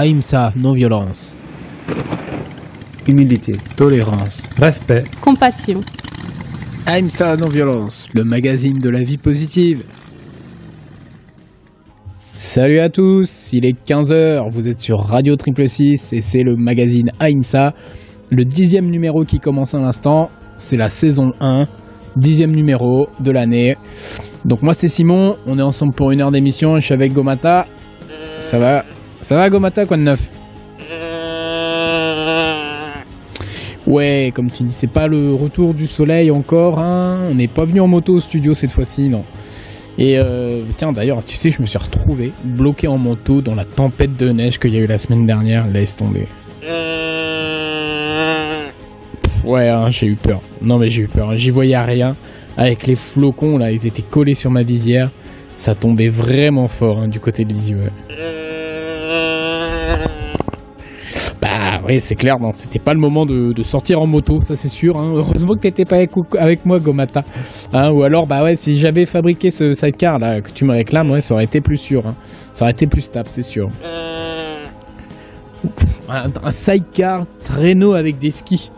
Ahimsa, non-violence. Humilité. Tolérance. Respect. Compassion. Ahimsa, non-violence, le magazine de la vie positive. Salut à tous, il est 15h, vous êtes sur Radio Triple 6 et c'est le magazine Ahimsa, le dixième numéro qui commence à l'instant, c'est la saison 1, dixième numéro de l'année. Donc moi c'est Simon, on est ensemble pour une heure d'émission, je suis avec Gomata. Ça va? Ça va Gomata, quoi de neuf Ouais, comme tu dis, c'est pas le retour du soleil encore, hein. On n'est pas venu en moto au studio cette fois-ci, non. Et euh, tiens, d'ailleurs, tu sais, je me suis retrouvé bloqué en moto dans la tempête de neige qu'il y a eu la semaine dernière. Laisse tomber. Ouais, hein, j'ai eu peur. Non, mais j'ai eu peur. J'y voyais rien. Avec les flocons, là, ils étaient collés sur ma visière. Ça tombait vraiment fort hein, du côté de Lisieux. Oui, c'est clair, non, c'était pas le moment de, de sortir en moto, ça c'est sûr. Hein. Heureusement que t'étais pas avec, avec moi, Gomata. Hein, ou alors, bah ouais, si j'avais fabriqué ce sidecar là que tu me réclames, ouais, ça aurait été plus sûr. Hein. Ça aurait été plus stable, c'est sûr. Un, sidecar traîneau avec des skis.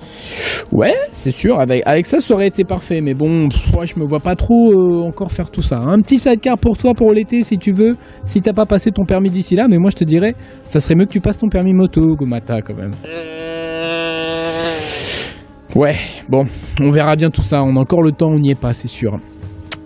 Ouais, c'est sûr, avec, ça, ça aurait été parfait. Mais bon, pff, je me vois pas trop euh, encore faire tout ça. Un petit sidecar pour toi pour l'été, si tu veux. Si t'as pas passé ton permis d'ici là, mais moi je te dirais, ça serait mieux que tu passes ton permis moto, Gomata, quand même. Ouais, bon, on verra bien tout ça. On a encore le temps, on n'y est pas, c'est sûr.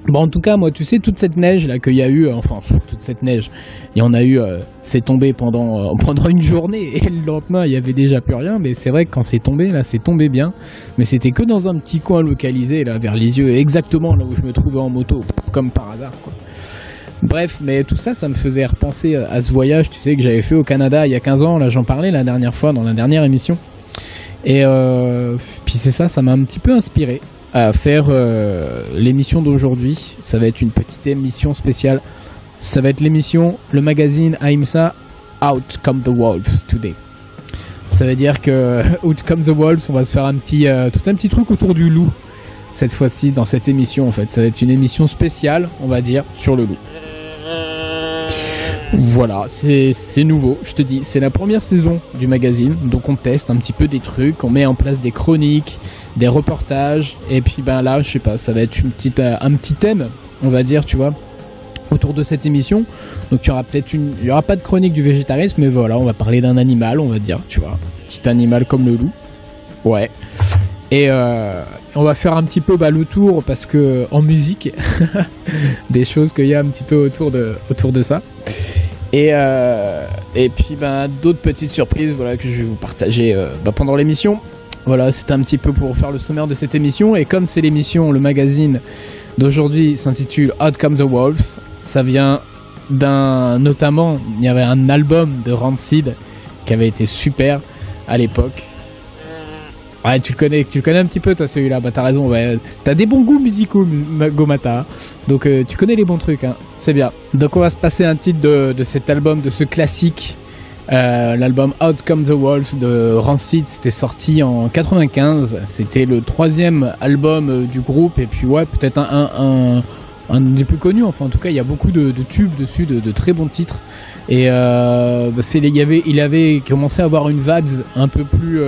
Bon, en tout cas, moi, tu sais, toute cette neige là qu'il y a eu, euh, enfin, toute cette neige, il y en a eu, euh, c'est tombé pendant euh, pendant une journée et le lendemain, il y avait déjà plus rien. Mais c'est vrai que quand c'est tombé, là, c'est tombé bien. Mais c'était que dans un petit coin localisé, là, vers les yeux, exactement là où je me trouvais en moto, comme par hasard, quoi. Bref, mais tout ça, ça me faisait repenser à ce voyage, tu sais, que j'avais fait au Canada il y a 15 ans. Là, j'en parlais la dernière fois dans la dernière émission. Et puis c'est ça, ça m'a un petit peu inspiré à faire euh, l'émission d'aujourd'hui. Ça va être une petite émission spéciale. Ça va être l'émission, le magazine Aimsa Out Come the Wolves Today. Ça veut dire que Out Come the Wolves, on va se faire un petit, euh, tout un petit truc autour du loup cette fois-ci dans cette émission en fait. Ça va être une émission spéciale, on va dire, sur le loup. Voilà, c'est nouveau, je te dis, c'est la première saison du magazine, donc on teste un petit peu des trucs, on met en place des chroniques, des reportages, et puis ben là, je sais pas, ça va être euh, un petit thème, on va dire, tu vois, autour de cette émission. Donc il y aura peut-être une, il y aura pas de chronique du végétarisme, mais voilà, on va parler d'un animal, on va dire, tu vois, petit animal comme le loup, ouais. Et euh, on va faire un petit peu bah, le tour parce que en musique, des choses qu'il y a un petit peu autour de ça. Et, euh, et puis ben, d'autres petites surprises voilà, que je vais vous partager euh, bah, pendant l'émission. Voilà, c'était un petit peu pour faire le sommaire de cette émission. Et comme c'est l'émission, le magazine d'aujourd'hui s'intitule Out Comes the Wolves, ça vient d'un. Notamment, il y avait un album de Rancid qui avait été super à l'époque. Ouais, tu le connais, tu le connais un petit peu toi celui-là. Bah t'as raison. T'as des bons goûts musicaux, Gomata. Donc euh, tu connais les bons trucs, hein. C'est bien. Donc on va se passer un titre de, de cet album, de ce classique. Euh, L'album Out Come the Wolves de Rancid, c'était sorti en 95. C'était le troisième album euh, du groupe et puis ouais, peut-être un, un, un, des plus connus. Enfin en tout cas, il y a beaucoup de, tubes dessus, de, de très bons titres. Et bah, c'est, il avait, il avait commencé à avoir une vibes un peu plus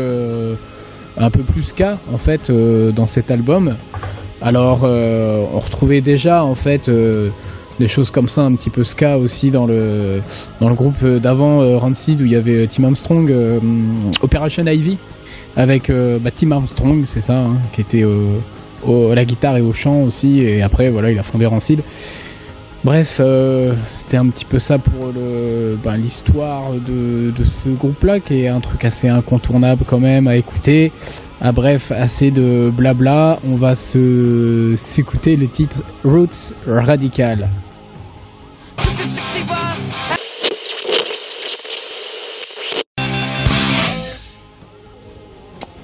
un peu plus ska en fait euh, dans cet album. Alors euh, on retrouvait déjà en fait euh, des choses comme ça un petit peu ska aussi dans le groupe d'avant Rancid où il y avait Tim Armstrong Operation Ivy avec bah, Tim Armstrong c'est ça hein, qui était à la guitare et au chant aussi et après voilà il a fondé Rancid. Bref, euh, c'était un petit peu ça pour ben, l'histoire de, ce groupe-là, qui est un truc assez incontournable quand même à écouter. Ah bref, assez de blabla. On va s'écouter le titre Roots Radical.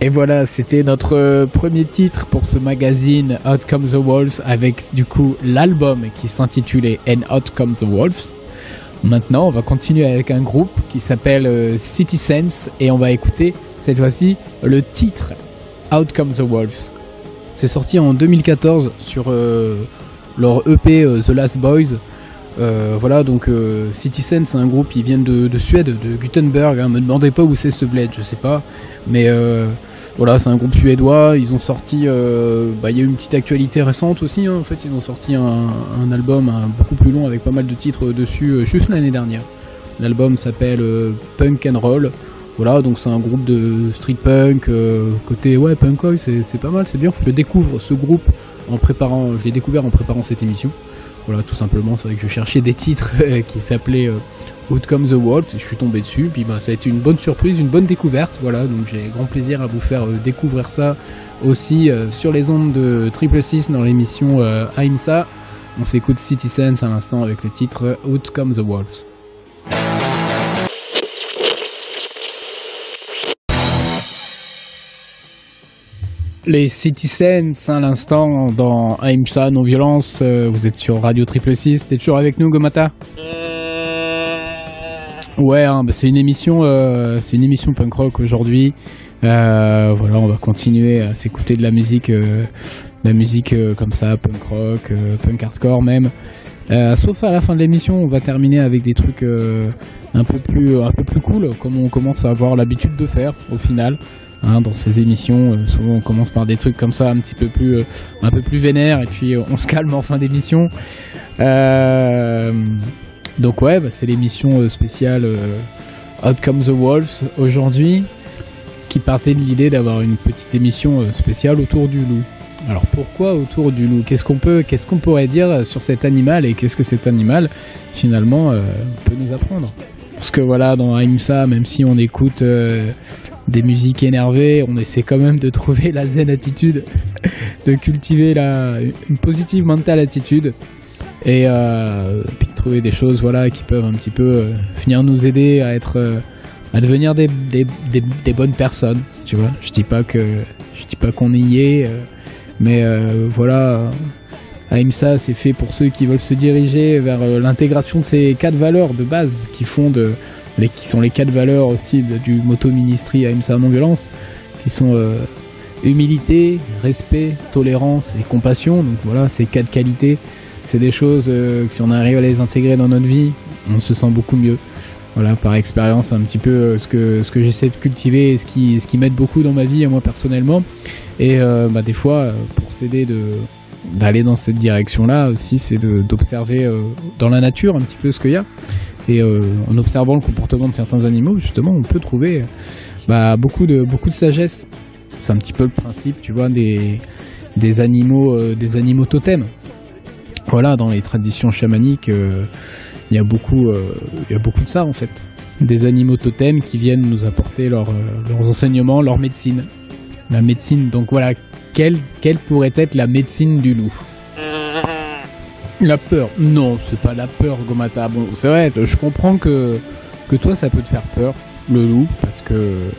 Et voilà, c'était notre euh, premier titre pour ce magazine Out Comes the Wolves avec du coup l'album qui s'intitulait And Out Comes the Wolves. Maintenant, on va continuer avec un groupe qui s'appelle euh, City Sense et on va écouter cette fois-ci le titre Out Comes the Wolves. C'est sorti en 2014 sur euh, leur EP The Last Boys. voilà, donc Citizen, c'est un groupe qui vient de, Suède, de Gutenberg. Hein, me demandez pas où c'est ce bled, je sais pas. Mais voilà, c'est un groupe suédois. Ils ont sorti, bah, il y a eu une petite actualité récente aussi. Hein. en fait, ils ont sorti un, album beaucoup plus long avec pas mal de titres dessus juste l'année dernière. L'album s'appelle Punk and Roll. Voilà, donc c'est un groupe de street punk, euh, côté ouais punk c'est pas mal, c'est bien. Je découvre ce groupe en préparant, je l'ai découvert en préparant cette émission. Voilà, tout simplement, c'est vrai que je cherchais des titres euh, qui s'appelaient euh, Out Comes the Wolf, et je suis tombé dessus, puis bah ça a été une bonne surprise, une bonne découverte. Voilà, donc j'ai grand plaisir à vous faire découvrir ça aussi sur les ondes de Triple 6 dans l'émission AIMSA. On s'écoute City Sense à l'instant avec le titre Out Comes the Wolves. Les Citizens, à l'instant, dans AIMSA, non-violence, euh, vous êtes sur Radio Triple 6, t'es toujours avec nous, Gomata? Ouais, hein, bah, c'est une émission, euh, c'est une émission punk rock aujourd'hui. Euh, voilà, on va continuer à s'écouter de la musique, la musique comme ça, punk rock, punk hardcore même. sauf à la fin de l'émission, on va terminer avec des trucs un peu plus, un peu plus cool, comme on commence à avoir l'habitude de faire au final. Hein, dans ces émissions. Euh, souvent, on commence par des trucs comme ça, un petit peu plus, euh, un peu plus vénère, et puis euh, on se calme en fin d'émission. donc ouais, bah, c'est l'émission spéciale Out the Wolves aujourd'hui, qui partait de l'idée d'avoir une petite émission spéciale autour du loup. Alors pourquoi autour du loup? Qu'est-ce qu'on peut, qu'est-ce qu'on pourrait dire sur cet animal et qu'est-ce que cet animal finalement peut nous apprendre? Parce que voilà, dans Aimsa, même si on écoute des musiques énervées, on essaie quand même de trouver la zen attitude, de cultiver la, une positive mental attitude. Et euh, puis de trouver des choses voilà qui peuvent un petit peu euh, venir nous aider à être euh, à devenir des, des, des, bonnes personnes tu vois. Je dis pas que je dis pas qu'on y est mais voilà AIMSA c'est fait pour ceux qui veulent se diriger vers l'intégration de ces quatre valeurs de base qui font de les, qui sont les quatre valeurs aussi du moto ministry AMSA non-violence, qui sont euh, humilité, respect, tolérance et compassion. Donc voilà, ces quatre qualités, c'est des choses euh, que si on arrive à les intégrer dans notre vie, on se sent beaucoup mieux. Voilà, par expérience, un petit peu euh, ce que ce que j'essaie de cultiver et ce qui ce qui m'aide beaucoup dans ma vie, moi personnellement. Et bah, des fois, pour s'aider de d'aller dans cette direction-là aussi, c'est d'observer dans la nature un petit peu ce qu'il y a. Et euh, en observant le comportement de certains animaux, justement, on peut trouver bah, beaucoup de beaucoup de sagesse. C'est un petit peu le principe, tu vois, des des animaux euh, des animaux totems. Voilà, dans les traditions chamaniques, euh, il y a beaucoup il y a beaucoup de ça en fait. Des animaux totems qui viennent nous apporter leurs enseignements, leur médecine. La médecine, donc voilà, quelle, quelle pourrait être la médecine du loup? La peur Non, c'est pas la peur, Gomata. Bon, c'est vrai, je comprends que, que toi, ça peut te faire peur, le loup, parce que,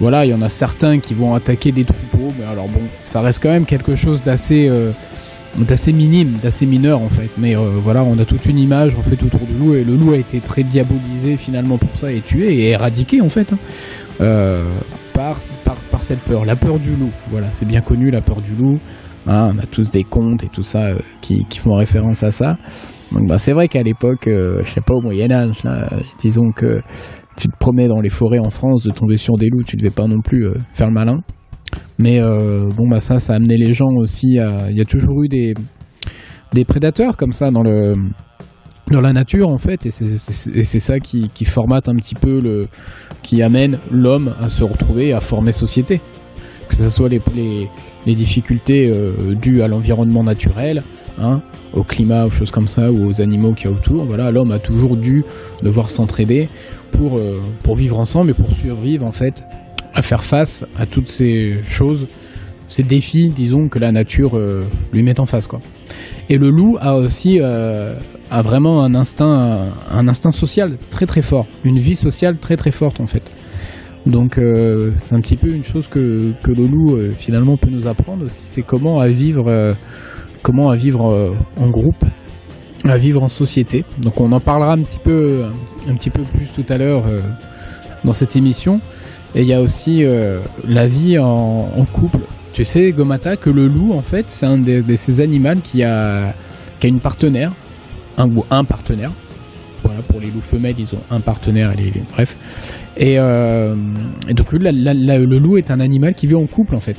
voilà, il y en a certains qui vont attaquer des troupeaux, mais alors bon, ça reste quand même quelque chose d'assez... Euh, d'assez minime, d'assez mineur en fait. Mais euh, voilà, on a toute une image en fait autour du loup et le loup a été très diabolisé finalement pour ça et tué et éradiqué en fait hein. euh, par, par, par cette peur, la peur du loup. Voilà, c'est bien connu la peur du loup. Hein, on a tous des contes et tout ça euh, qui, qui, font référence à ça. Donc bah, c'est vrai qu'à l'époque, euh, je sais pas au Moyen Âge, là, disons que tu te promets dans les forêts en France, de tomber sur des loups, tu devais pas non plus euh, faire le malin. Mais bon bah ça, ça a amené les gens aussi à. Il y a toujours eu des des prédateurs comme ça dans le dans la nature en fait, et c'est ça qui, qui formate un petit peu le qui amène l'homme à se retrouver, à former société que ce soit les, les, difficultés euh, dues à l'environnement naturel, hein, au climat, aux choses comme ça, ou aux animaux qu'il y a autour. Voilà, l'homme a toujours dû devoir s'entraider pour, euh, pour vivre ensemble et pour survivre en fait à faire face à toutes ces choses, ces défis, disons, que la nature euh, lui met en face, quoi. Et le loup a aussi a vraiment un instinct, un instinct social très très fort, une vie sociale très très forte en fait. Donc euh, c'est un petit peu une chose que, que le loup euh, finalement peut nous apprendre aussi, c'est comment à vivre, euh, comment à vivre en groupe, à vivre en société. Donc on en parlera un petit peu, un petit peu plus tout à l'heure dans cette émission. Et il y a aussi la vie en, couple. Tu sais, Gomata, que le loup en fait c'est un de, ces animaux qui a, qui a une partenaire un ou un partenaire. Voilà, pour les loups femelles, ils ont un partenaire et les, bref. Et, donc le loup est un animal qui vit en couple en fait.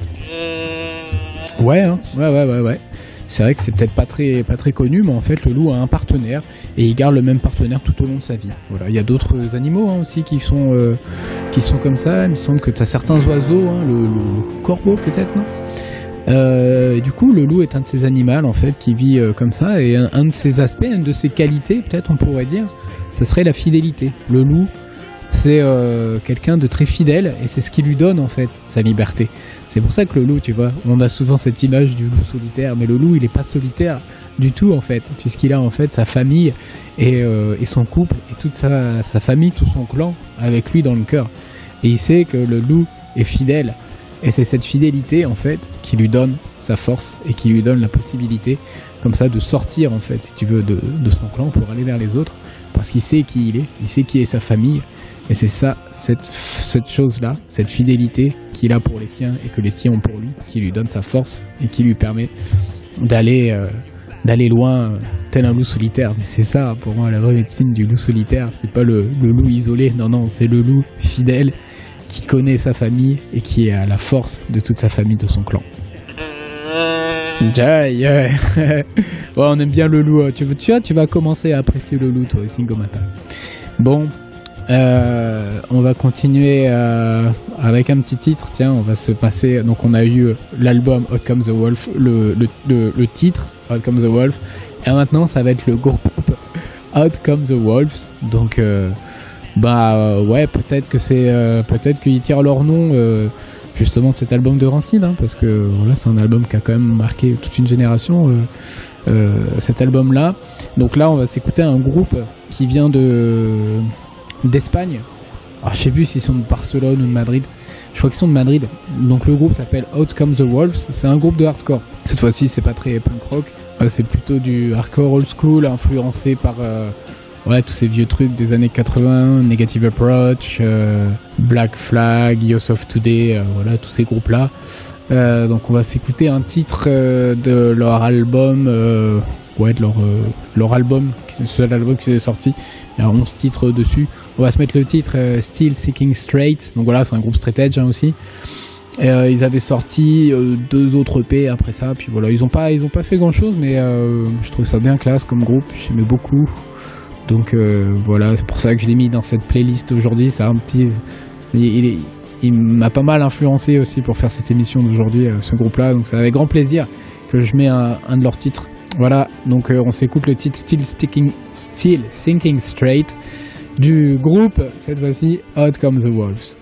Ouais, hein. ouais, ouais, ouais, ouais. C'est vrai que c'est peut-être pas très pas très connu, mais en fait le loup a un partenaire et il garde le même partenaire tout au long de sa vie. Voilà, il y a d'autres animaux hein, aussi qui sont euh, qui sont comme ça. Il me semble que tu as certains oiseaux, hein, le, corbeau peut-être, non? Euh, du coup, le loup est un de ces animaux en fait qui vit euh, comme ça et un, de ses aspects, une de ses qualités, peut-être on pourrait dire, ce serait la fidélité. Le loup, c'est quelqu'un de très fidèle et c'est ce qui lui donne en fait sa liberté. C'est pour ça que le loup, tu vois, on a souvent cette image du loup solitaire, mais le loup, il est pas solitaire du tout en fait, puisqu'il a en fait sa famille et, euh, son couple et toute sa, famille, tout son clan avec lui dans le cœur. Et il sait que le loup est fidèle. Et c'est cette fidélité en fait qui lui donne sa force et qui lui donne la possibilité comme ça de sortir en fait, si tu veux, de, son clan pour aller vers les autres, parce qu'il sait qui il est, il sait qui est sa famille, et c'est ça, cette, chose-là, cette fidélité qu'il a pour les siens et que les siens ont pour lui, qui lui donne sa force et qui lui permet d'aller euh, loin tel un loup solitaire. Mais c'est ça, pour moi, la vraie médecine du loup solitaire. C'est pas le, loup isolé, non, non, c'est le loup fidèle qui connaît sa famille et qui a la force de toute sa famille, de son clan. Jai, on aime bien le loup. Hein. Tu, tu, tu vas commencer à apprécier le loup, toi aussi, Gomata. Bon, euh, on va continuer euh, avec un petit titre. Tiens, on va se passer. Donc, on a eu l'album Out Comes the Wolf, le, titre Out Comes the Wolf, et maintenant ça va être le groupe Out Comes the Wolves. Donc, euh, bah ouais, peut-être que c'est, peut-être qu'ils tirent leur nom justement de cet album de Rancid, hein, parce que voilà, c'est un album qui a quand même marqué toute une génération. cet album-là. Donc là, on va s'écouter un groupe qui vient de d'Espagne. Alors, je sais plus s'ils sont de Barcelone ou de Madrid. Je crois qu'ils sont de Madrid. Donc le groupe s'appelle Out Comes the Wolves. C'est un groupe de hardcore. Cette fois-ci, c'est pas très punk rock. Euh, c'est plutôt du hardcore old school, influencé par euh, ouais, tous ces vieux trucs des années 80, Negative Approach, euh, Black Flag, Youth of Today, voilà, tous ces groupes-là. donc on va s'écouter un titre de leur album, ouais, de leur, leur album, seul album qui est sorti. Il y a 11 titres dessus. On va se mettre le titre euh, Still Seeking Straight. Donc voilà, c'est un groupe straight edge hein, aussi. Euh, ils avaient sorti euh, deux autres EP après ça, puis voilà, ils ont pas, ils ont pas fait grand chose, mais je trouve ça bien classe comme groupe, j'aimais beaucoup. Donc voilà, c'est pour ça que je l'ai mis dans cette playlist aujourd'hui. C'est un petit, il, m'a pas mal influencé aussi pour faire cette émission d'aujourd'hui, ce groupe-là. Donc c'est avec grand plaisir que je mets un, de leurs titres. Voilà, donc on s'écoute le titre Still Sticking, Still Thinking Straight du groupe, cette fois-ci Out Comes the Wolves.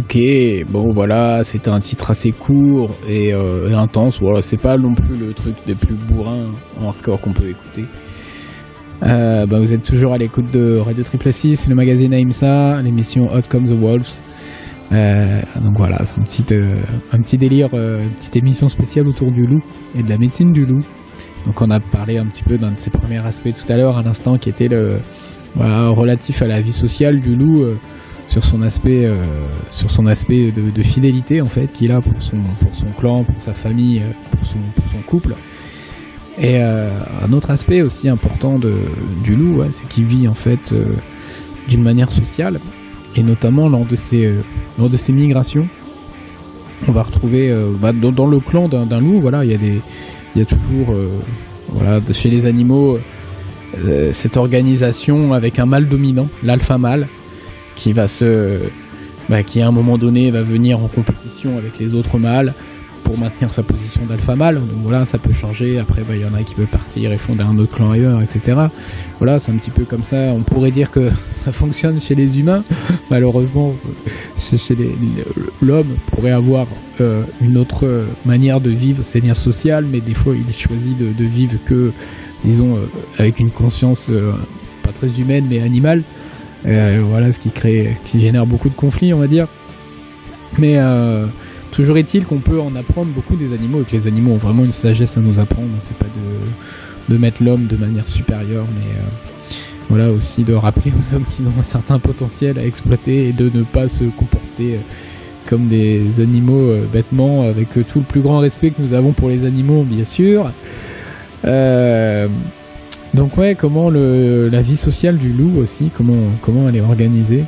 Ok, bon voilà, c'était un titre assez court et, euh, intense. Voilà, c'est pas non plus le truc des plus bourrins en hardcore qu'on peut écouter. Euh, bah, vous êtes toujours à l'écoute de Radio Triple 6, le magazine AIMSA, l'émission Out Comes the Wolves. Euh, donc voilà, c'est un petit, euh, un petit délire, une petite émission spéciale autour du loup et de la médecine du loup. Donc on a parlé un petit peu d'un de ses premiers aspects tout à l'heure, à l'instant, qui était le relatif à la vie sociale du loup, sur son aspect, sur son aspect de, fidélité en fait qu'il a pour son, pour son clan, pour sa famille, pour son, pour son couple. Et un autre aspect aussi important de, du loup, c'est qu'il vit en fait d'une manière sociale et notamment lors de euh, lors de ces migrations, on va retrouver euh, bah, dans, le clan d'un loup, voilà, il y a des, il y a toujours, euh, voilà, chez les animaux, cette organisation avec un mâle dominant, l'alpha mâle, qui va se, bah, qui à un moment donné va venir en compétition avec les autres mâles pour maintenir sa position d'alpha mâle. Donc voilà, ça peut changer. Après, bah, il y en a qui peuvent partir et fonder un autre clan ailleurs, etc. Voilà, c'est un petit peu comme ça. On pourrait dire que ça fonctionne chez les humains. Malheureusement, chez l'homme pourrait avoir euh, une autre manière de vivre ses liens sociaux, mais des fois, il choisit de, de vivre que, disons, euh, avec une conscience euh, pas très humaine, mais animale. Voilà, ce qui crée, qui génère beaucoup de conflits, on va dire. Mais Toujours est-il qu'on peut en apprendre beaucoup des animaux et que les animaux ont vraiment une sagesse à nous apprendre. C'est pas de, mettre l'homme de manière supérieure, mais euh, voilà aussi de rappeler aux hommes qu'ils ont un certain potentiel à exploiter et de ne pas se comporter euh, comme des animaux bêtement, avec tout le plus grand respect que nous avons pour les animaux, bien sûr. Donc ouais, comment le, la vie sociale du loup aussi, comment comment elle est organisée?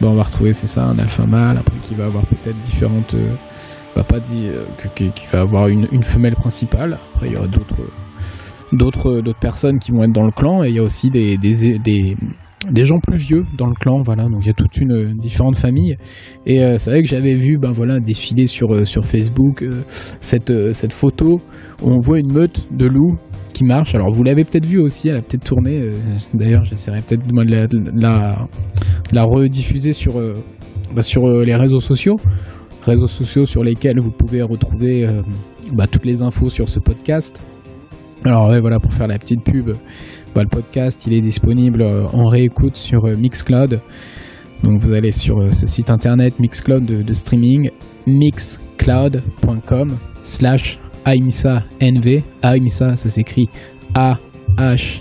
Bon, on va retrouver c'est ça un alpha mâle, après qui va avoir peut-être différentes, va pas dire qui va avoir une, une femelle principale. Après il y aura d'autres d'autres d'autres personnes qui vont être dans le clan et il y a aussi des, des, des, des gens plus vieux dans le clan voilà. Donc il y a toute une différente famille. Et euh, c'est vrai que j'avais vu ben voilà défiler sur euh, sur Facebook euh, cette cette photo où on voit une meute de loups qui marche alors vous l'avez peut-être vu aussi elle a peut-être tourné d'ailleurs j'essaierai peut-être de la, la, la rediffuser sur bah, sur les réseaux sociaux. Réseaux sociaux sur lesquels vous pouvez retrouver bah, toutes les infos sur ce podcast. Alors voilà, pour faire la petite pub, le podcast, il est disponible euh, en réécoute sur euh, Mixcloud. Donc vous allez sur euh, ce site internet Mixcloud de, streaming, mixcloud.com slash AIMSA NV. AIMSA, ça s'écrit A-H-I-M-S-A.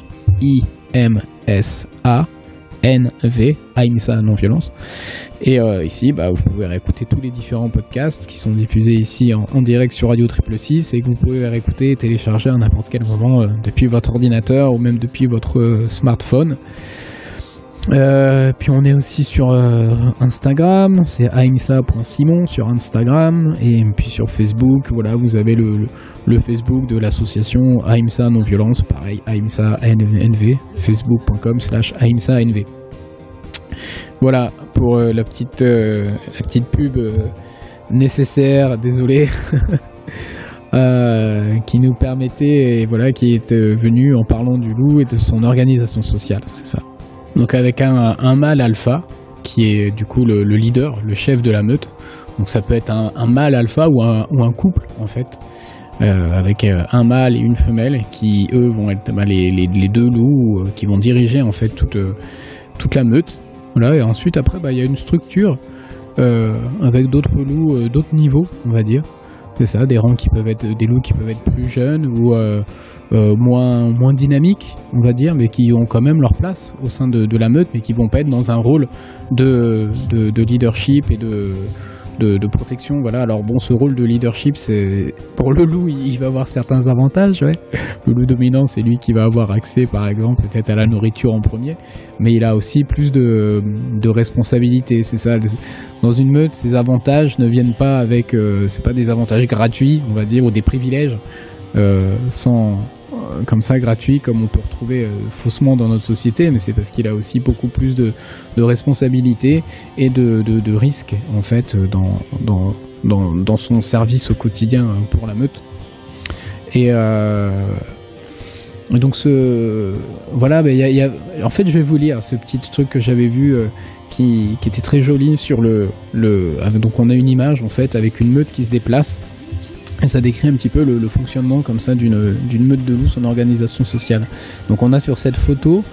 NV, AIMSA non-violence. Et euh, ici, bah, vous pouvez réécouter tous les différents podcasts qui sont diffusés ici en, direct sur Radio Triple 6 et que vous pouvez réécouter et télécharger à n'importe quel moment euh, depuis votre ordinateur ou même depuis votre euh, puis on est aussi sur Instagram, c'est aimsa.simon sur Instagram et puis sur Facebook, voilà, vous avez le, Facebook de l'association Aimsa Non Violence, pareil, Aimsa NV, facebook.com slash Aimsa NV. Voilà pour euh, la petite euh, la petite pub euh, nécessaire, désolé. qui nous permettait et voilà qui est venu en parlant du loup et de son organisation sociale, c'est ça. Donc avec un, mâle alpha qui est du coup le, leader, le chef de la meute. Donc ça peut être un, mâle alpha ou un, ou un couple en fait. avec un mâle et une femelle qui eux vont être bah, les, deux loups qui vont diriger en fait toute, toute la meute voilà, et ensuite, après, bah, il y a une structure euh, avec d'autres loups, euh, d'autres niveaux, on va dire. C'est ça, des rangs qui peuvent être des loups qui peuvent être plus jeunes ou euh, moins moins dynamiques, on va dire, mais qui ont quand même leur place au sein de, la meute, mais qui vont pas être dans un rôle de, de, de leadership et de de, protection. Voilà. Alors bon, ce rôle de leadership, c'est pour le loup, il, va avoir certains avantages. Ouais. Le loup dominant, c'est lui qui va avoir accès, par exemple, peut-être à la nourriture en premier, mais il a aussi plus de, de responsabilités. C'est ça. Dans une meute, ces avantages ne viennent pas avec, euh, c'est pas des avantages gratuits, on va dire, ou des privilèges. Euh, sans euh, comme ça gratuit comme on peut retrouver euh, faussement dans notre société mais c'est parce qu'il a aussi beaucoup plus de, responsabilités et de, risques en fait dans, dans, dans, dans, son service au quotidien pour la meute. Et donc ce voilà ben, y a, en fait je vais vous lire ce petit truc que j'avais vu qui, qui, était très joli sur le, le donc on a une image en fait avec une meute qui se déplace et ça décrit un petit peu le, fonctionnement comme ça d'une meute de loups, son organisation sociale. Donc on a sur cette photo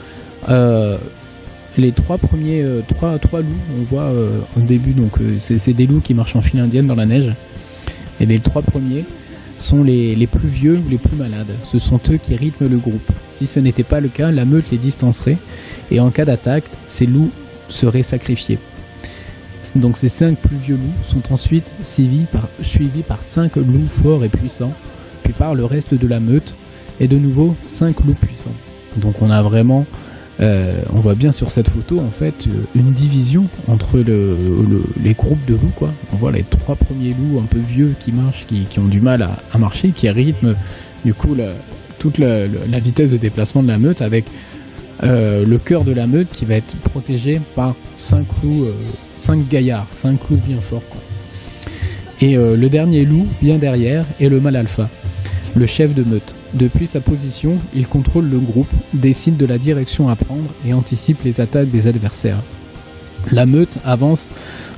euh, les trois premiers, euh, trois, trois loups. On voit euh, au début, donc c'est des loups qui marchent en file indienne dans la neige. Et les trois premiers sont les, les plus vieux, les plus malades. Ce sont eux qui rythment le groupe. Si ce n'était pas le cas, la meute les distancerait. Et en cas d'attaque, ces loups seraient sacrifiés. Donc ces cinq plus vieux loups sont ensuite suivis par, suivis cinq loups forts et puissants, puis par le reste de la meute, et de nouveau cinq loups puissants. Donc on a vraiment, euh, on voit bien sur cette photo en fait euh, une division entre les groupes de loups quoi. On voit les trois premiers loups un peu vieux qui marchent, qui, ont du mal à, marcher, qui rythment du coup toute la, vitesse de déplacement de la meute avec euh, le cœur de la meute qui va être protégé par cinq loups, euh, cinq gaillards, cinq loups bien forts. Et euh, le dernier loup, bien derrière, est le mâle alpha, le chef de meute. Depuis sa position, il contrôle le groupe, décide de la direction à prendre et anticipe les attaques des adversaires. La meute avance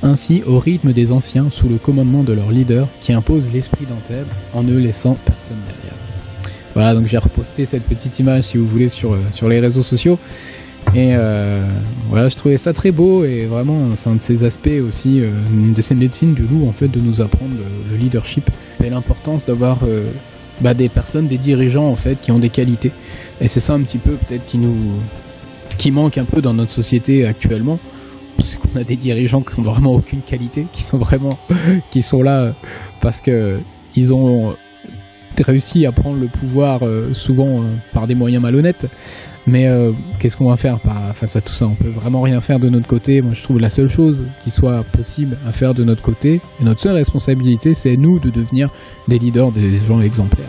ainsi au rythme des anciens sous le commandement de leur leader qui impose l'esprit d'Anteb en ne laissant personne derrière. Voilà, donc j'ai reposté cette petite image si vous voulez sur, euh, sur les réseaux sociaux. Et euh, voilà, je trouvais ça très beau et vraiment c'est un de ces aspects aussi euh, de ces médecines du loup en fait de nous apprendre le, leadership et l'importance d'avoir bah, des personnes, des dirigeants en fait qui ont des qualités. Et c'est ça un petit peu peut-être qui nous qui manque un peu dans notre société actuellement parce qu'on a des dirigeants qui ont vraiment aucune qualité, qui sont vraiment, qui sont là parce que ils ont réussi à prendre le pouvoir souvent par des moyens malhonnêtes. Mais euh, qu'est-ce qu'on va faire? Face à tout ça On peut vraiment rien faire de notre côté. Moi, je trouve la seule chose qui soit possible à faire de notre côté, et notre seule responsabilité, c'est nous de devenir des leaders, des gens exemplaires,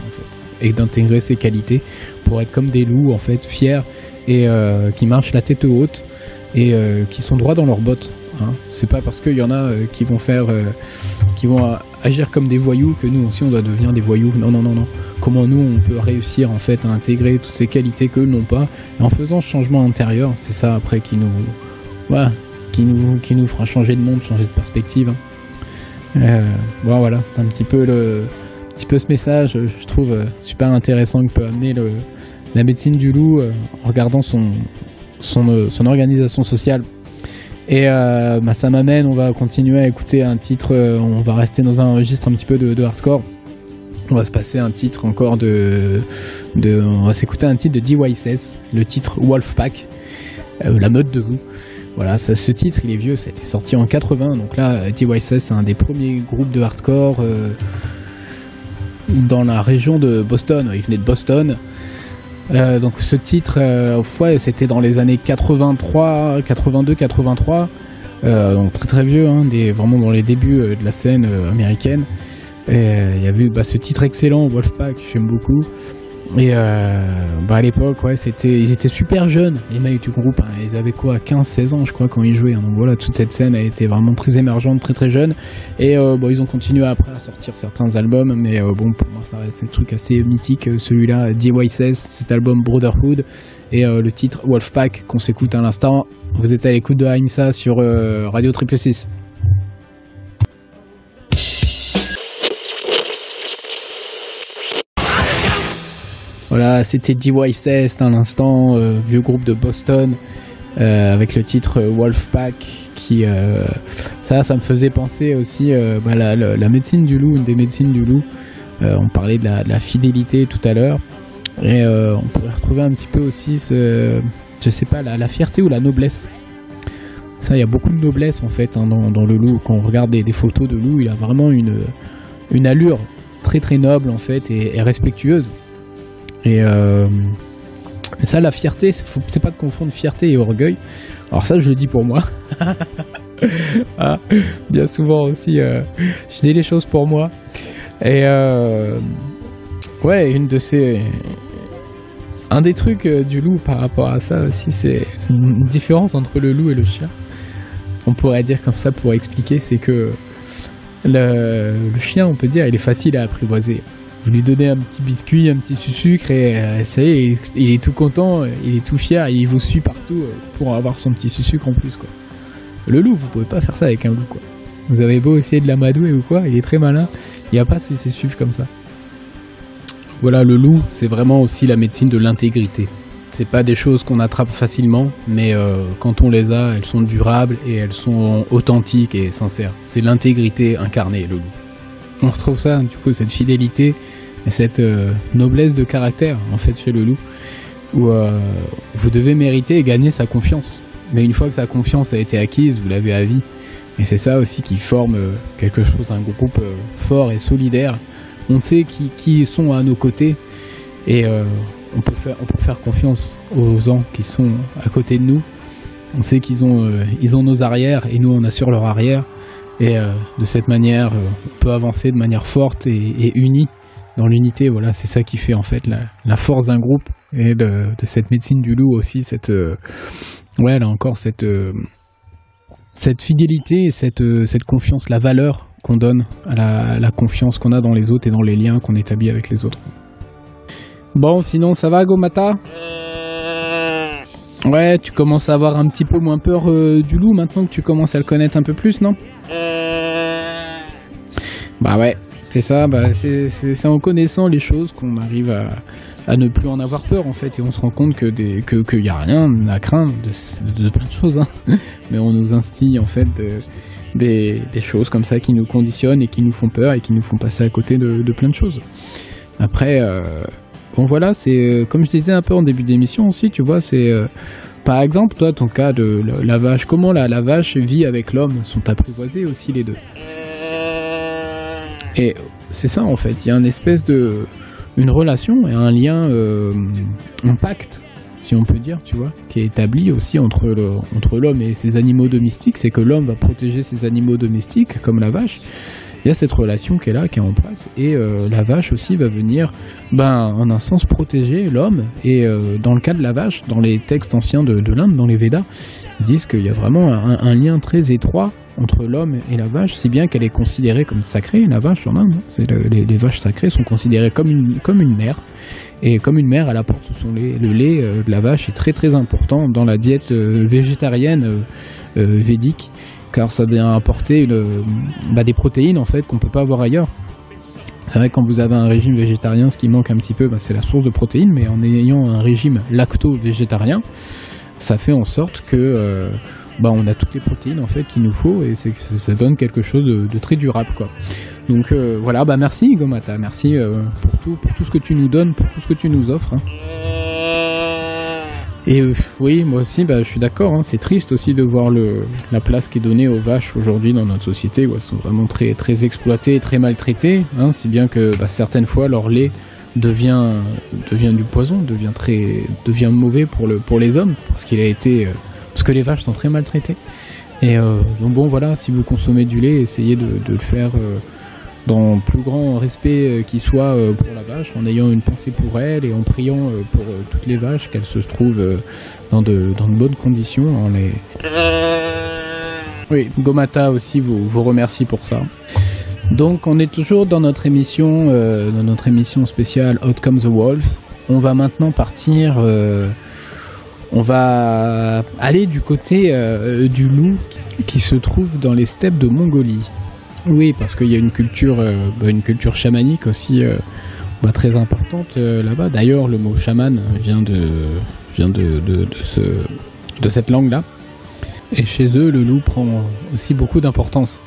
et d'intégrer ces qualités pour être comme des loups, en fait, fiers et euh, qui marchent la tête haute et euh, qui sont droits dans leurs bottes. Hein. C'est pas parce qu'il y en a euh, qui vont faire, euh, qui vont agir comme des voyous que nous aussi on doit devenir des voyous. Non, non, non, non. Comment nous on peut réussir en fait à intégrer toutes ces qualités qu'eux n'ont pas? En faisant ce changement intérieur, c'est ça après qui nous, qui nous, qui nous fera changer de monde, changer de perspective. Hein. bon voilà, c'est un petit peu le, petit peu ce message, je trouve super intéressant que peut amener la médecine du loup en regardant son, son, son organisation sociale. Et euh, bah, ça m'amène, on va continuer à écouter un titre, euh, on va rester dans un registre un petit peu de, hardcore. On va se passer un titre encore de, on va s'écouter un titre de DYSS, le titre Wolfpack, euh, la mode de loup. Voilà, ce titre il est vieux, ça a été sorti en 80, donc là DYSS c'est un des premiers groupes de hardcore dans la région de Boston, il venait de Boston. Euh, donc ce titre, euh, ouais, c'était dans les années 83, 82, 83, euh, donc très très vieux, hein, vraiment dans les débuts euh, de la scène américaine. Il y avait bah, ce titre excellent, Wolfpack, j'aime beaucoup. Et euh, bah à l'époque, ouais, c'était, ils étaient super jeunes, les mecs du groupe. Hein. ils avaient quoi, 15-16 ans, je crois, quand ils jouaient. Hein. donc voilà, toute cette scène a été vraiment très émergente, très très jeune. Et euh, bon, ils ont continué après à sortir certains albums, mais euh, bon, pour moi, ça reste un truc assez mythique. Celui-là, DYSS, cet album Brotherhood, et le titre Wolfpack qu'on s'écoute à l'instant. Vous êtes à l'écoute de Aimsa sur Radio Triple 6. Voilà, c'était DYSS à l'instant, euh, vieux groupe de Boston, euh, avec le titre Wolfpack, qui euh, ça, ça me faisait penser aussi bah, la, médecine du loup, une des médecines du loup. on parlait de la, fidélité tout à l'heure, et on pourrait retrouver un petit peu aussi, je sais pas, la, fierté ou la noblesse. Ça, il y a beaucoup de noblesse en fait hein, dans, le loup. Quand on regarde des, photos de loup, il a vraiment une allure très très noble en fait et respectueuse. Et euh, ça, la fierté, c'est pas de confondre fierté et orgueil. Alors ça, je le dis pour moi. ah, bien souvent aussi, euh, je dis les choses pour moi. Et euh, ouais, une de ces... Un des trucs du loup par rapport à ça aussi, c'est une différence entre le loup et le chien. On pourrait dire comme ça pour expliquer, c'est que le, le chien, on peut dire, il est facile à apprivoiser vous lui donnez un petit biscuit, un petit sucre et euh, ça y est, il est tout content, il est tout fier, il vous suit partout euh, pour avoir son petit sucre en plus quoi. Le loup, vous pouvez pas faire ça avec un loup quoi. Vous avez beau essayer de l'amadouer ou quoi, il est très malin, il n'y a pas ces suivre comme ça. Voilà, le loup, c'est vraiment aussi la médecine de l'intégrité. C'est pas des choses qu'on attrape facilement, mais euh, quand on les a, elles sont durables et elles sont authentiques et sincères. C'est l'intégrité incarnée, le loup on retrouve ça, du coup, cette fidélité et cette euh, noblesse de caractère, en fait, chez le loup, où euh, vous devez mériter et gagner sa confiance. Mais une fois que sa confiance a été acquise, vous l'avez à vie. Et c'est ça aussi qui forme euh, quelque chose, un groupe fort et solidaire. On sait qui, sont à nos côtés et on, peut faire, confiance aux gens qui sont à côté de nous. On sait qu'ils ont, ont nos arrières et nous on assure leur arrière. Et euh, de cette manière, euh, on peut avancer de manière forte et, unie. Dans l'unité, voilà, c'est ça qui fait en fait la, force d'un groupe et de, cette médecine du loup aussi, cette, euh, ouais, là encore cette, cette fidélité et cette, cette confiance, la valeur qu'on donne à la, la confiance qu'on a dans les autres et dans les liens qu'on établit avec les autres. Bon, sinon ça va, Gomata? Ouais, tu commences à avoir un petit peu moins peur euh, du loup maintenant que tu commences à le connaître un peu plus, non? Bah ouais, c'est ça, bah c'est en connaissant les choses qu'on arrive à, ne plus en avoir peur en fait, et on se rend compte que des que qu'il y a rien à craindre de, plein de choses, hein. mais on nous instille en fait des, des, choses comme ça qui nous conditionnent et qui nous font peur et qui nous font passer à côté de, de plein de choses. Après. Euh, Bon voilà, c'est euh, comme je disais un peu en début d'émission aussi, tu vois, c'est euh, par exemple, toi, ton cas de la, vache, comment la, vache vit avec l'homme? Sont apprivoisés aussi les deux? Et c'est ça en fait, il y a une espèce de une relation et un lien, euh, un pacte, si on peut dire, tu vois, qui est établi aussi entre entre l'homme et ses animaux domestiques. C'est que l'homme va protéger ses animaux domestiques, comme la vache. Il y a cette relation qui est là, qui est en place, et euh, la vache aussi va venir, ben, en un sens, protéger l'homme. Et euh, dans le cas de la vache, dans les textes anciens de, de l'Inde, dans les Védas, ils disent qu'il y a vraiment un, lien très étroit entre l'homme et la vache, si bien qu'elle est considérée comme sacrée, la vache en Inde. les, les, vaches sacrées sont considérées comme une, comme une mère. Et comme une mère, elle apporte son lait. Le lait euh, de la vache est très très important dans la diète végétarienne védique, car ça vient apporter bah, des protéines en fait qu'on peut pas avoir ailleurs. C'est vrai que quand vous avez un régime végétarien, ce qui manque un petit peu, bah, c'est la source de protéines, mais en ayant un régime lacto-végétarien, ça fait en sorte que bah, on a toutes les protéines en fait qu'il nous faut et c'est ça donne quelque chose de, très durable. Donc euh, voilà, bah merci Gomata, merci euh, pour tout pour tout ce que tu nous donnes, pour tout ce que tu nous offres. Hein. Et euh, oui, moi aussi, bah, je suis d'accord. Hein, c'est triste aussi de voir le, la place qui est donnée aux vaches aujourd'hui dans notre société, où elles sont vraiment très, très exploitées, très maltraitées. Hein, si bien que bah, certaines fois leur lait devient, devient du poison, devient très, devient mauvais pour le, pour les hommes, parce qu'il a été parce que les vaches sont très maltraitées. Et euh, donc bon voilà, si vous consommez du lait, essayez de, le faire euh, dans plus grand respect euh, qui soit pour la vache, en ayant une pensée pour elle et en priant pour toutes les vaches qu'elles se trouvent dans de, dans de bonnes conditions. les... Oui, Gomata aussi vous, vous remercie pour ça. Donc on est toujours dans notre émission, dans notre émission spéciale Out Comes the Wolf. On va maintenant partir on va aller du côté euh, du loup qui se trouve dans les steppes de Mongolie. Oui, parce qu'il y a une culture, euh, une culture chamanique aussi euh, bah, très importante là-bas. D'ailleurs, le mot chaman vient de de, de cette langue-là. Et chez eux, le loup prend aussi beaucoup d'importance.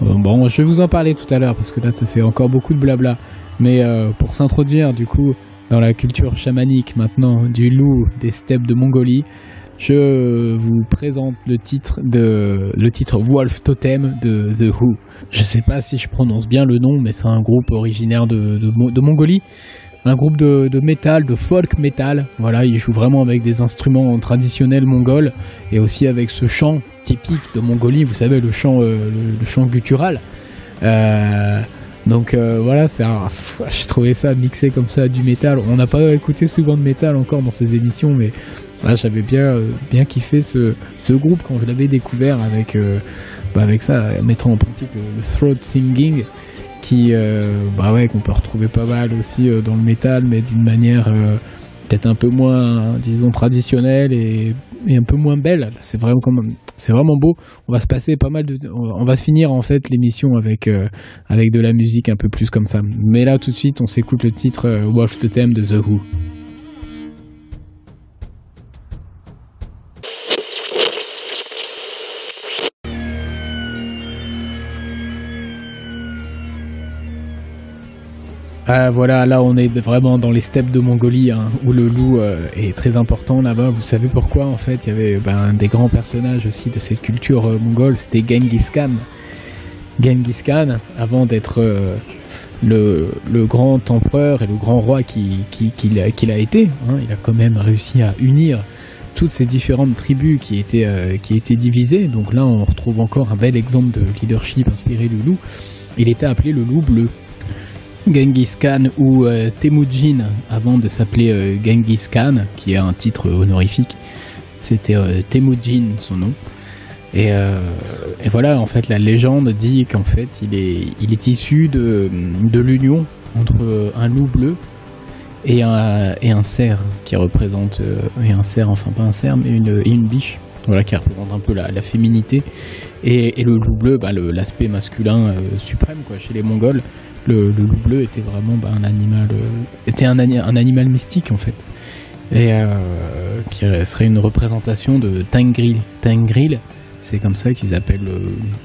Bon, je vais vous en parler tout à l'heure parce que là, ça fait encore beaucoup de blabla. Mais pour s'introduire, du coup, dans la culture chamanique maintenant du loup des steppes de Mongolie, je vous présente le titre de le titre Wolf Totem de The Who. Je sais pas si je prononce bien le nom, mais c'est un groupe originaire de, Mongolie. Un groupe de, de métal, de folk metal. Voilà, ils jouent vraiment avec des instruments traditionnels mongols et aussi avec ce chant typique de Mongolie. Vous savez, le chant, euh, le, chant guttural. Euh, donc euh, voilà, un... j'ai trouvé ça mixé comme ça du métal. On n'a pas écouté souvent de métal encore dans ces émissions, mais j'avais bien euh, bien kiffé ce, ce groupe quand je l'avais découvert avec euh, bah avec ça, mettant en pratique le, throat singing, qui bah ouais qu'on peut retrouver pas mal aussi dans le métal, mais d'une manière peut-être un peu moins, disons, traditionnelle et, un peu moins belle. C'est vraiment c'est vraiment beau. On va se passer pas mal de, on va finir en fait l'émission avec euh, avec de la musique un peu plus comme ça. Mais là tout de suite, on s'écoute le titre euh, Watch the Theme de The Who. Ah, voilà, là on est vraiment dans les steppes de Mongolie, hein, où le loup euh, est très important là-bas. Vous savez pourquoi en fait? Il y avait ben, un des grands personnages aussi de cette culture euh, mongole, c'était Genghis Khan. Genghis Khan, avant d'être euh, le, grand empereur et le grand roi qu'il qui, a, été, hein, il a quand même réussi à unir toutes ces différentes tribus qui étaient, qui étaient divisées. Donc là on retrouve encore un bel exemple de leadership inspiré du loup. Il était appelé le loup bleu. Genghis Khan ou euh, Temujin avant de s'appeler euh, Genghis Khan, qui est un titre honorifique. C'était euh, Temujin son nom. Et, voilà, en fait, la légende dit qu'en fait, il est, il est issu de, de l'union entre un loup bleu et un, et un cerf qui représente, et un cerf, enfin pas un cerf, mais une, une biche, voilà, qui représente un peu la, féminité. Et, et, le loup bleu, bah, l'aspect masculin suprême quoi, chez les Mongols le, loup bleu était vraiment bah, un animal euh, était un, animal mystique en fait. Et euh, qui serait une représentation de Tangril. Tangril c'est comme ça qu'ils appellent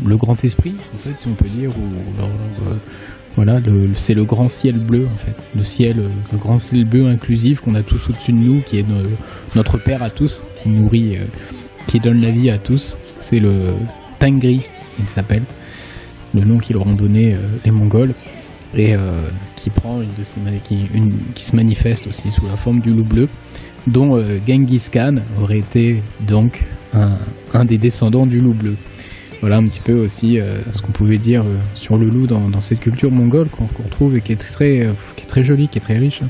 le, grand esprit en fait si on peut dire ou Voilà, c'est le grand ciel bleu en fait, le ciel, le grand ciel bleu inclusif qu'on a tous au-dessus de nous, qui est notre père à tous, qui nourrit, qui donne la vie à tous. C'est le Tangri, il s'appelle, le nom qu'ils leur ont donné les Mongols et qui prend une de ces qui, se manifeste aussi sous la forme du loup bleu dont euh, Genghis Khan aurait été donc un, des descendants du loup bleu. Voilà un petit peu aussi euh, ce qu'on pouvait dire euh, sur le loup dans, cette culture mongole qu'on retrouve et qui est très, qui est très jolie, qui est très riche. Hein.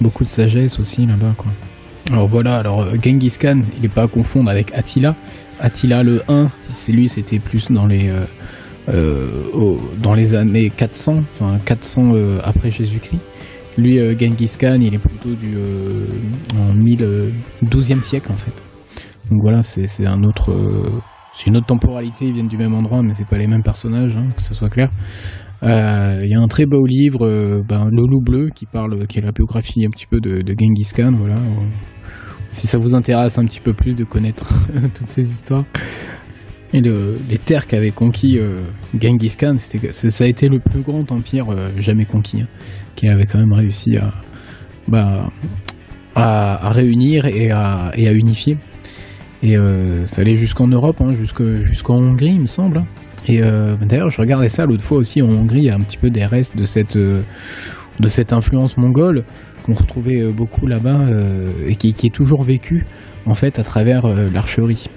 Beaucoup de sagesse aussi là-bas. Quoi. Alors voilà, alors Genghis Khan, il n'est pas à confondre avec Attila. Attila le 1, c'est lui, c'était plus dans les dans les années 400, enfin 400 après Jésus-Christ. Lui, euh, Genghis Khan, il est plutôt du euh, en 12e siècle en fait. Donc voilà, c'est un autre, euh, c'est une autre temporalité. Ils viennent du même endroit, mais c'est pas les mêmes personnages, hein, que ce soit clair. Il y a un très beau livre, ben, Le Loup Bleu, qui parle, qui est la biographie un petit peu de, de Genghis Khan. Voilà. Si ça vous intéresse un petit peu plus de connaître toutes ces histoires, et les terres qu'avait conquis euh, Genghis Khan, ça a été le plus grand empire euh, jamais conquis, hein, qui avait quand même réussi à, bah, réunir et à, unifier. Et euh, ça allait jusqu'en Europe, hein, jusqu'en Hongrie, il me semble. Hein. Et d'ailleurs, je regardais ça l'autre fois aussi en Hongrie, il y a un petit peu des restes de cette, de cette influence mongole qu'on retrouvait beaucoup là-bas et qui, qui, est toujours vécue en fait à travers l'archerie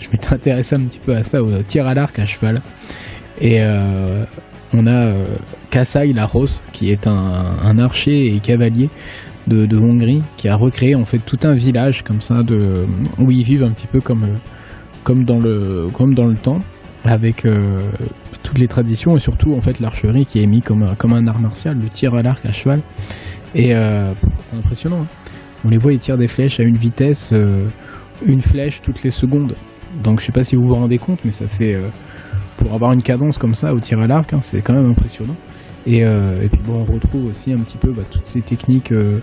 je m'étais intéressé un petit peu à ça, au tir à l'arc à cheval. Et euh, on a euh, Kasai Laros, qui est un, archer et cavalier de, Hongrie, qui a recréé en fait tout un village comme ça, où ils vivent un petit peu comme, comme, dans, le, comme dans le temps, avec euh, toutes les traditions et surtout en fait l'archerie qui est mis comme, comme un art martial, le tir à l'arc à cheval. Et c'est impressionnant. Hein. On les voit, ils tirent des flèches à une vitesse, une flèche toutes les secondes. Donc je sais pas si vous vous rendez compte, mais ça fait euh, pour avoir une cadence comme ça au tir à l'arc, hein, c'est quand même impressionnant. Et, euh, puis bon, on retrouve aussi un petit peu bah, toutes ces techniques. Euh,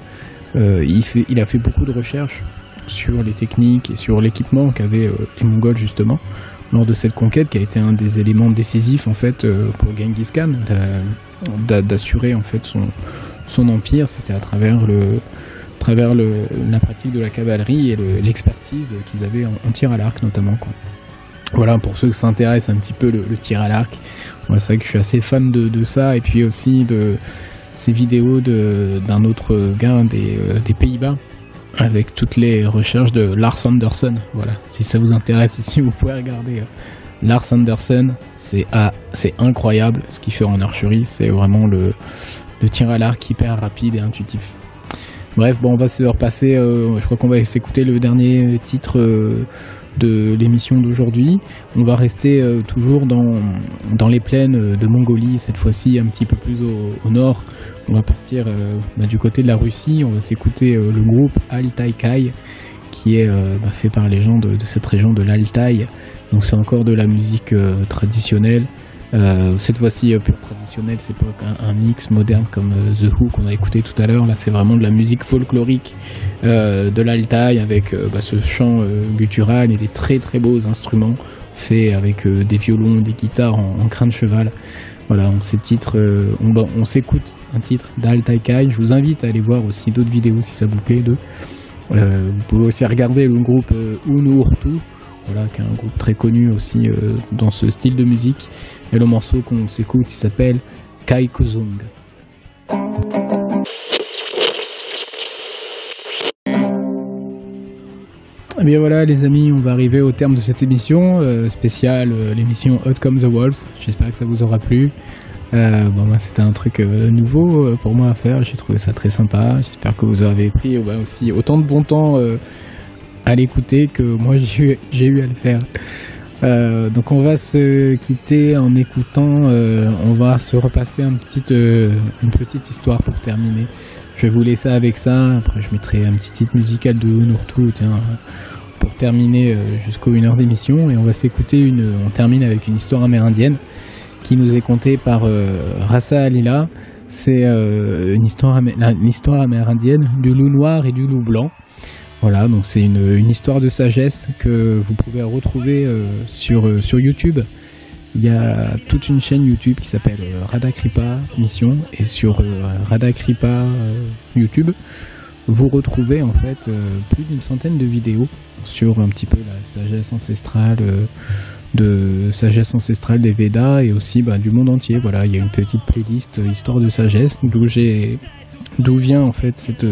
il, a fait beaucoup de recherches sur les techniques et sur l'équipement qu'avaient les Mongols justement lors de cette conquête, qui a été un des éléments décisifs en fait pour Genghis Khan d'assurer en fait son empire. C'était à travers le travers la pratique de la cavalerie et l'expertise qu'ils avaient en, tir à l'arc notamment. Voilà, pour ceux qui s'intéressent un petit peu le, tir à l'arc, c'est vrai que je suis assez fan de, ça et puis aussi de ces vidéos d'un autre gars des, euh, des Pays-Bas avec toutes les recherches de Lars Anderson. Voilà, si ça vous intéresse aussi, vous pouvez regarder euh, Lars Anderson. C'est ah, incroyable ce qu'il fait en archerie. C'est vraiment le, le tir à l'arc hyper rapide et intuitif. Bref, bon, on va se repasser. Euh, je crois qu'on va s'écouter le dernier titre euh, de l'émission d'aujourd'hui. On va rester euh, toujours dans, les plaines de Mongolie, cette fois-ci un petit peu plus au, nord. On va partir bah, du côté de la Russie. On va s'écouter le groupe Altai Kai, qui est bah, fait par les gens de, de cette région de l'Altaï. Donc c'est encore de la musique traditionnelle. Euh, cette fois-ci euh, plus traditionnelle, c'est pas un, mix moderne comme euh, The Who qu'on a écouté tout à l'heure. Là, c'est vraiment de la musique folklorique de l'altaï avec bah, ce chant guttural et des très très beaux instruments faits avec des violons, des guitares en, en crin de cheval. Voilà, titres, on, s'écoute un titre d'Altai Kai. Je vous invite à aller voir aussi d'autres vidéos si ça vous plaît. De. vous pouvez aussi regarder le groupe Unurtu voilà, qui est un groupe très connu aussi euh, dans ce style de musique. Et le morceau qu'on s'écoute, il s'appelle Kai Kuzung. Et eh bien voilà les amis, on va arriver au terme de cette émission euh, spéciale, euh, l'émission Hot the Wolves. J'espère que ça vous aura plu. bon, moi, c'était un truc nouveau pour moi à faire. J'ai trouvé ça très sympa. J'espère que vous avez pris aussi autant de bon temps à l'écouter que moi j'ai eu à le faire. Euh, donc on va se quitter en écoutant, euh, on va se repasser un petit, euh, une petite histoire pour terminer. Je vais vous laisser avec ça, après je mettrai un petit titre musical de Nourtou tiens, pour terminer jusqu'aux une heure d'émission. Et on va s'écouter une, on termine avec une histoire amérindienne qui nous est contée par Rassa Alila. C'est une, une histoire amérindienne du loup noir et du loup blanc. Voilà, donc c'est une, histoire de sagesse que vous pouvez retrouver euh, sur, euh, sur YouTube. il y a toute une chaîne YouTube qui s'appelle Radakripa Mission et sur Radakripa YouTube vous retrouvez en fait plus d'une centaine de vidéos sur un petit peu la sagesse ancestrale de sagesse ancestrale des Védas et aussi bah, du monde entier. Voilà, il y a une petite playlist histoire de sagesse d'où vient en fait cette,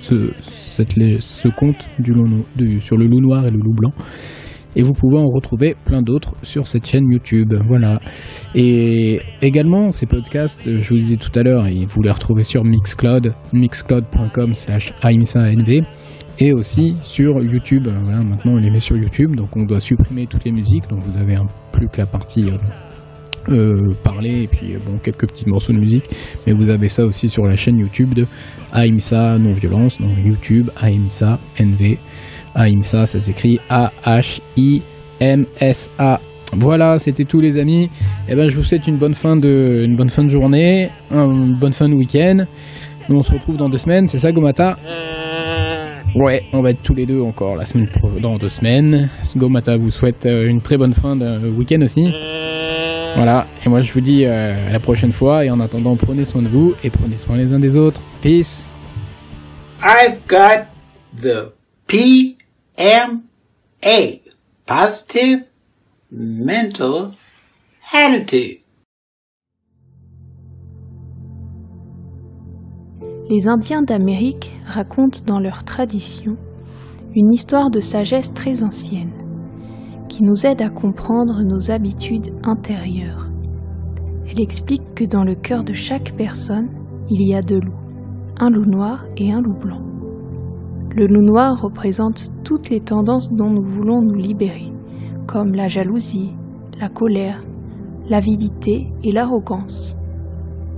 ce, cette, ce conte du, du, sur le loup noir et le loup blanc. Et vous pouvez en retrouver plein d'autres sur cette chaîne YouTube. Voilà. Et également, ces podcasts, je vous disais tout à l'heure, vous les retrouvez sur Mixcloud, mixcloud.com slash et aussi sur YouTube. Maintenant on les met sur YouTube, donc on doit supprimer toutes les musiques, donc vous avez un, plus que la partie euh, euh, parler et puis bon quelques petits morceaux de musique, mais vous avez ça aussi sur la chaîne YouTube de Aimsa Non Violence, donc YouTube Aimsa NV. Aimsa, ça s'écrit A H I M S A. Voilà, c'était tout les amis. Et eh ben je vous souhaite une bonne fin de une bonne fin de journée, une bonne fin de week-end. Nous on se retrouve dans deux semaines, c'est ça Gomata? Ouais, on va être tous les deux encore la semaine dans deux semaines. Gomata vous souhaite euh, une très bonne fin de week-end aussi. Voilà, et moi je vous dis euh, à la prochaine fois et en attendant prenez soin de vous et prenez soin les uns des autres. Peace. I've got the PMA, positive mental attitude. Les Indiens d'Amérique racontent dans leur tradition une histoire de sagesse très ancienne qui nous aide à comprendre nos habitudes intérieures. Elle explique que dans le cœur de chaque personne, il y a deux loups, un loup noir et un loup blanc. Le loup noir représente toutes les tendances dont nous voulons nous libérer, comme la jalousie, la colère, l'avidité et l'arrogance.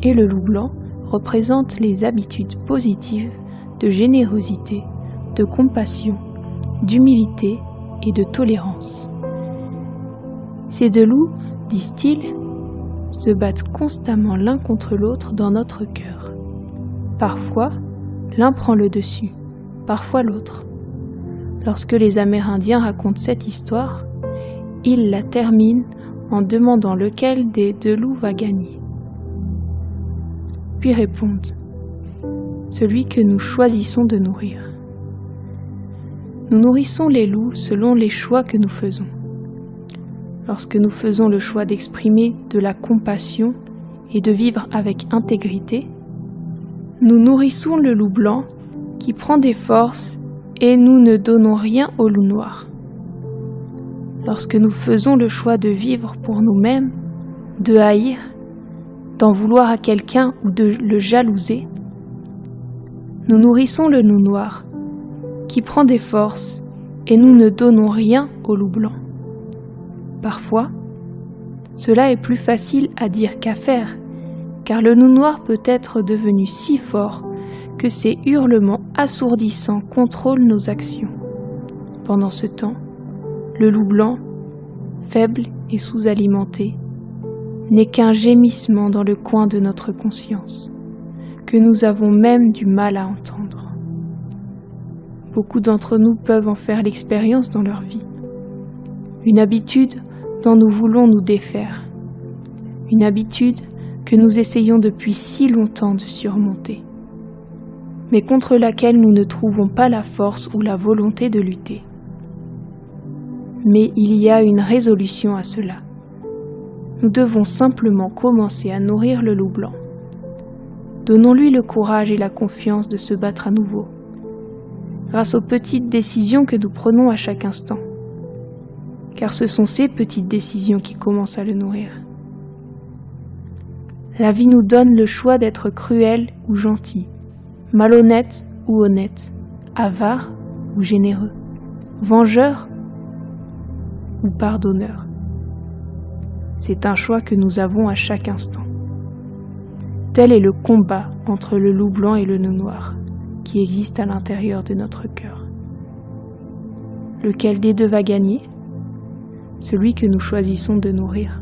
Et le loup blanc représente les habitudes positives de générosité, de compassion, d'humilité et de tolérance. Ces deux loups, disent-ils, se battent constamment l'un contre l'autre dans notre cœur. Parfois, l'un prend le dessus, parfois l'autre. Lorsque les Amérindiens racontent cette histoire, ils la terminent en demandant lequel des deux loups va gagner puis répondent Celui que nous choisissons de nourrir. Nous nourrissons les loups selon les choix que nous faisons. Lorsque nous faisons le choix d'exprimer de la compassion et de vivre avec intégrité, nous nourrissons le loup blanc qui prend des forces et nous ne donnons rien au loup noir. Lorsque nous faisons le choix de vivre pour nous-mêmes, de haïr d'en vouloir à quelqu'un ou de le jalouser, nous nourrissons le loup noir, qui prend des forces, et nous ne donnons rien au loup blanc. Parfois, cela est plus facile à dire qu'à faire, car le loup noir peut être devenu si fort que ses hurlements assourdissants contrôlent nos actions. Pendant ce temps, le loup blanc, faible et sous-alimenté, n'est qu'un gémissement dans le coin de notre conscience, que nous avons même du mal à entendre. Beaucoup d'entre nous peuvent en faire l'expérience dans leur vie. Une habitude dont nous voulons nous défaire. Une habitude que nous essayons depuis si longtemps de surmonter, mais contre laquelle nous ne trouvons pas la force ou la volonté de lutter. Mais il y a une résolution à cela nous devons simplement commencer à nourrir le loup blanc. Donnons-lui le courage et la confiance de se battre à nouveau, grâce aux petites décisions que nous prenons à chaque instant, car ce sont ces petites décisions qui commencent à le nourrir. La vie nous donne le choix d'être cruel ou gentil, malhonnête ou honnête, avare ou généreux, vengeur ou pardonneur. C'est un choix que nous avons à chaque instant. Tel est le combat entre le loup blanc et le loup noir qui existe à l'intérieur de notre cœur. Lequel des deux va gagner? Celui que nous choisissons de nourrir.